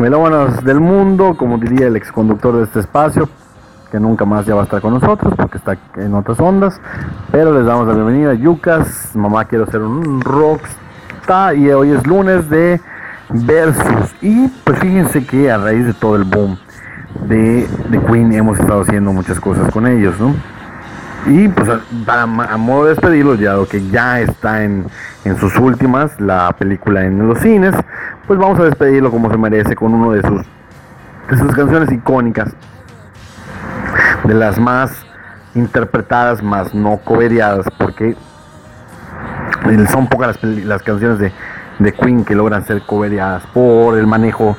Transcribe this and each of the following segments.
Melómanos del mundo, como diría el exconductor de este espacio, que nunca más ya va a estar con nosotros porque está en otras ondas. Pero les damos la bienvenida, Yucas. Mamá, quiero ser un rockstar. Y hoy es lunes de Versus. Y pues fíjense que a raíz de todo el boom de, de Queen hemos estado haciendo muchas cosas con ellos, ¿no? Y pues a, modo de despedirlos, ya que ya está en, en, sus últimas, la película en los cines, pues vamos a despedirlo como se merece con uno de sus, de sus canciones icónicas, de las más interpretadas, más no coveriadas, porque son pocas las, las canciones de, de, Queen que logran ser coveriadas por el manejo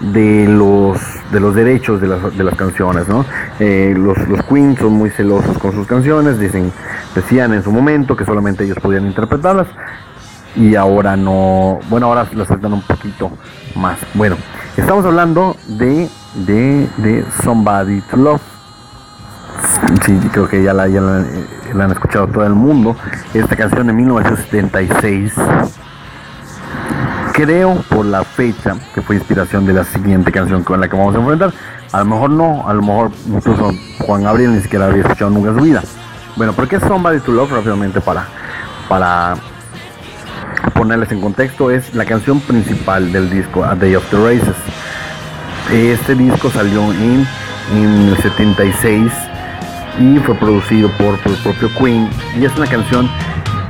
de los, de los derechos de las, de las canciones. ¿no? Eh, los, los Queen son muy celosos con sus canciones, dicen, decían en su momento que solamente ellos podían interpretarlas y ahora no, bueno, ahora las saltan un poquito más. Bueno, estamos hablando de, de, de Somebody to Love. Sí, creo que ya, la, la han escuchado todo el mundo. Esta canción de 1976 creo por la fecha que fue inspiración de la siguiente canción con la que vamos a enfrentar. A lo mejor no, a lo mejor incluso Juan Gabriel ni siquiera había escuchado nunca en su vida. Bueno, ¿por qué Somebody to Love? Rápidamente para, para ponerles en contexto, es la canción principal del disco A Day of the Races. Este disco salió en, en el 76 y fue producido por, por, el propio Queen y es una canción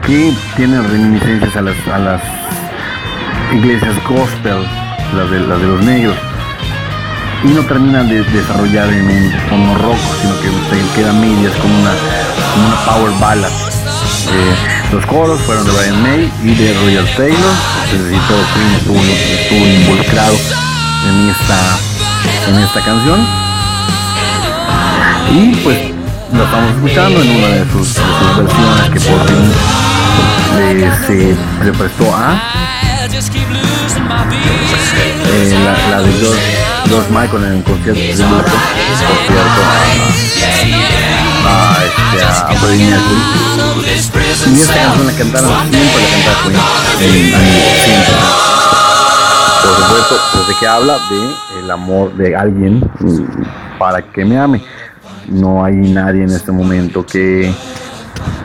que tiene reminiscencias a las, a las iglesias gospel, las de, las de los negros, y no terminan de desarrollar en un tono rock, sino que se quedan medias como una, como una power ballad. Eh, los coros fueron de Brian May y de Roger Taylor, es decir, todo Queen estuvo, estuvo involucrado en esta, en esta canción. Y pues lo estamos escuchando en una de sus, versiones que por fin eh, se le prestó a eh, la, de George, George Michael en el concierto de por cierto, a, este, a Freddie Mercury. Y esta canción la cantaron siempre la cantaba Queen, en, siempre. Por supuesto, pues de que habla de el amor de alguien para que me ame. No hay nadie en este momento que,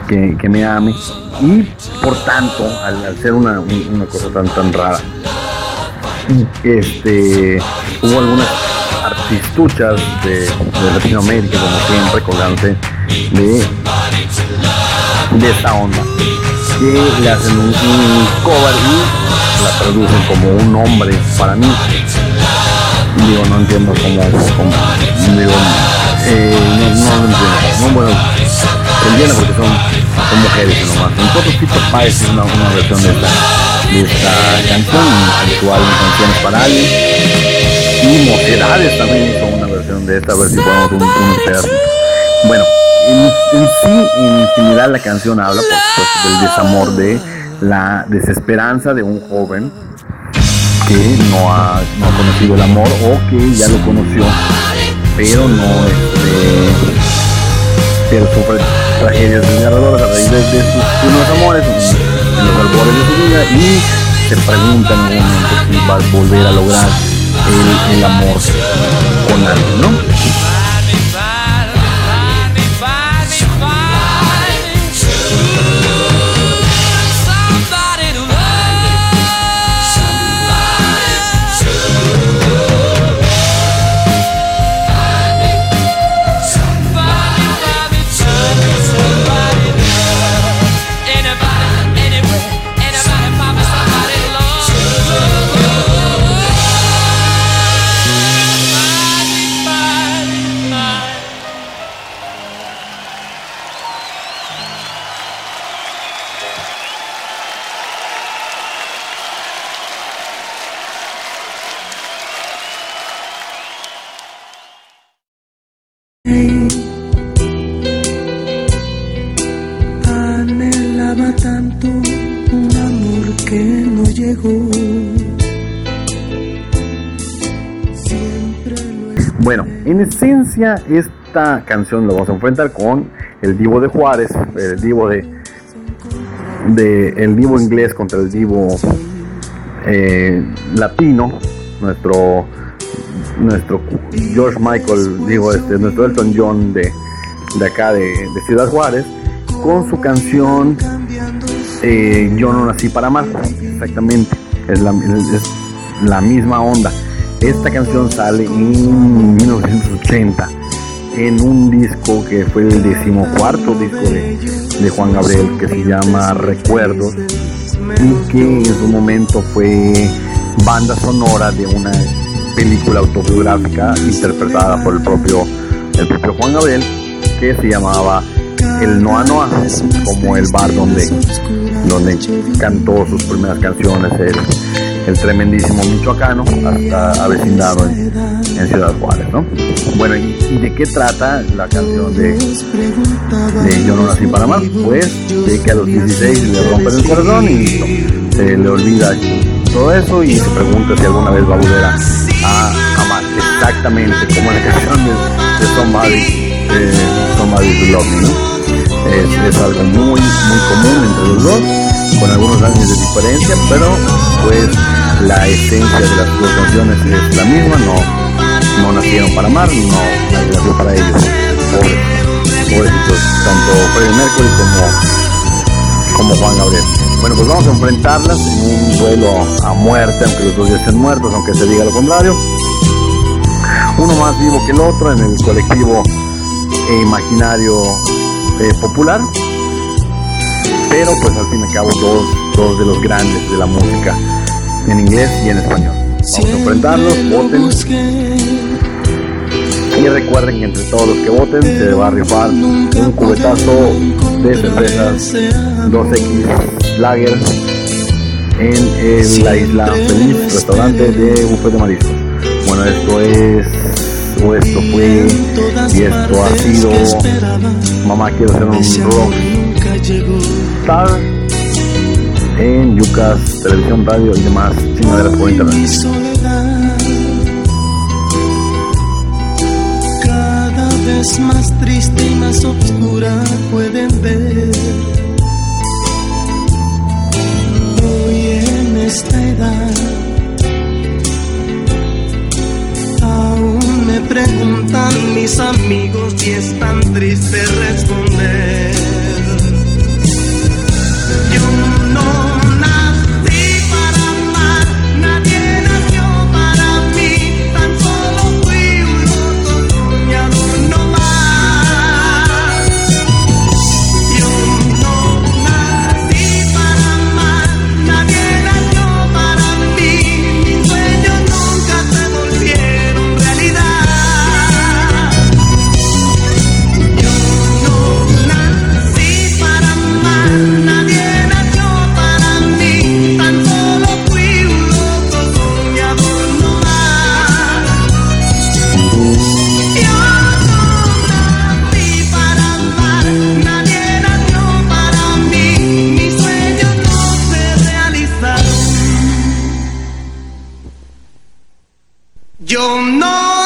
que, me ame y por tanto, al, ser una, una, cosa tan tan rara, este hubo algunas artistuchas de, Latinoamérica, como siempre, colgante de, de esta onda, que le hacen un, un cover y la traducen como un hombre para mí. Digo, no entiendo cómo, cómo digo, eh, no, no entiendo. No, bueno, entiendo porque son son mujeres nomás. En todo tipo parece una, una versión de esta, de esta canción, actual canciones para alguien. Y Mocedades también hizo una versión de esta, a ver si podemos un. Bueno, en, sí, en infinidad la canción habla por supuesto del desamor de la desesperanza de un joven que no ha, no ha conocido el amor o que ya lo conoció pero no este pero sufre tragedias desgarradoras a raíz de, sus primeros amores en, los albores de su vida y se pregunta en momento si va a volver a lograr el, el amor con alguien, ¿no? Bueno, en esencia esta canción lo vamos a enfrentar con el divo de Juárez, el divo de, el divo inglés contra el divo eh, latino, nuestro nuestro George Michael, digo este, nuestro Elton John de, de acá de, Ciudad Juárez, con su canción eh, Yo no nací para amar, exactamente, es la, es la misma onda. Esta canción sale en 1980 en un disco que fue el decimocuarto disco de, de Juan Gabriel que se llama Recuerdos y que en su momento fue banda sonora de una película autobiográfica interpretada por el propio, el propio Juan Gabriel que se llamaba El Noa Noa, como el bar donde, donde cantó sus primeras canciones el, tremendísimo michoacano hasta avecindado en, Ciudad Juárez, ¿no? Bueno, ¿y, de qué trata la canción de, Yo no nací para amar? Pues de que a los 16 le rompen el corazón y se le olvida todo eso y se pregunta si alguna vez va a volver a, amar exactamente como la canción de, de Somebody, eh, Somebody Love Me, ¿no? Es, algo muy, muy común entre los dos, con algunos años de diferencia, pero pues la esencia de las dos canciones es la misma, no, no nacieron para amar, no nació para ellos, pobrecitos, tanto Freddie Mercury como, como Juan Gabriel. Bueno, pues vamos a enfrentarlas en un duelo a muerte, aunque los dos ya estén muertos, aunque se diga lo contrario. Uno más vivo que el otro en el colectivo imaginario eh, popular, pero pues al fin y al cabo dos, dos de los grandes de la música en inglés y en español. Vamos a enfrentarlos, voten. Y recuerden que entre todos los que voten se va a rifar un cubetazo de cervezas 2X Lager en la isla Feliz, restaurante de buffet de mariscos. Bueno, esto es, o esto fue, y esto ha sido, mamá quiero hacer un rock star en Yucas, televisión, radio y demás chingaderas por internet. Cada vez más triste y más oscura pueden ver. Hoy en esta edad, preguntan mis amigos y es Yo no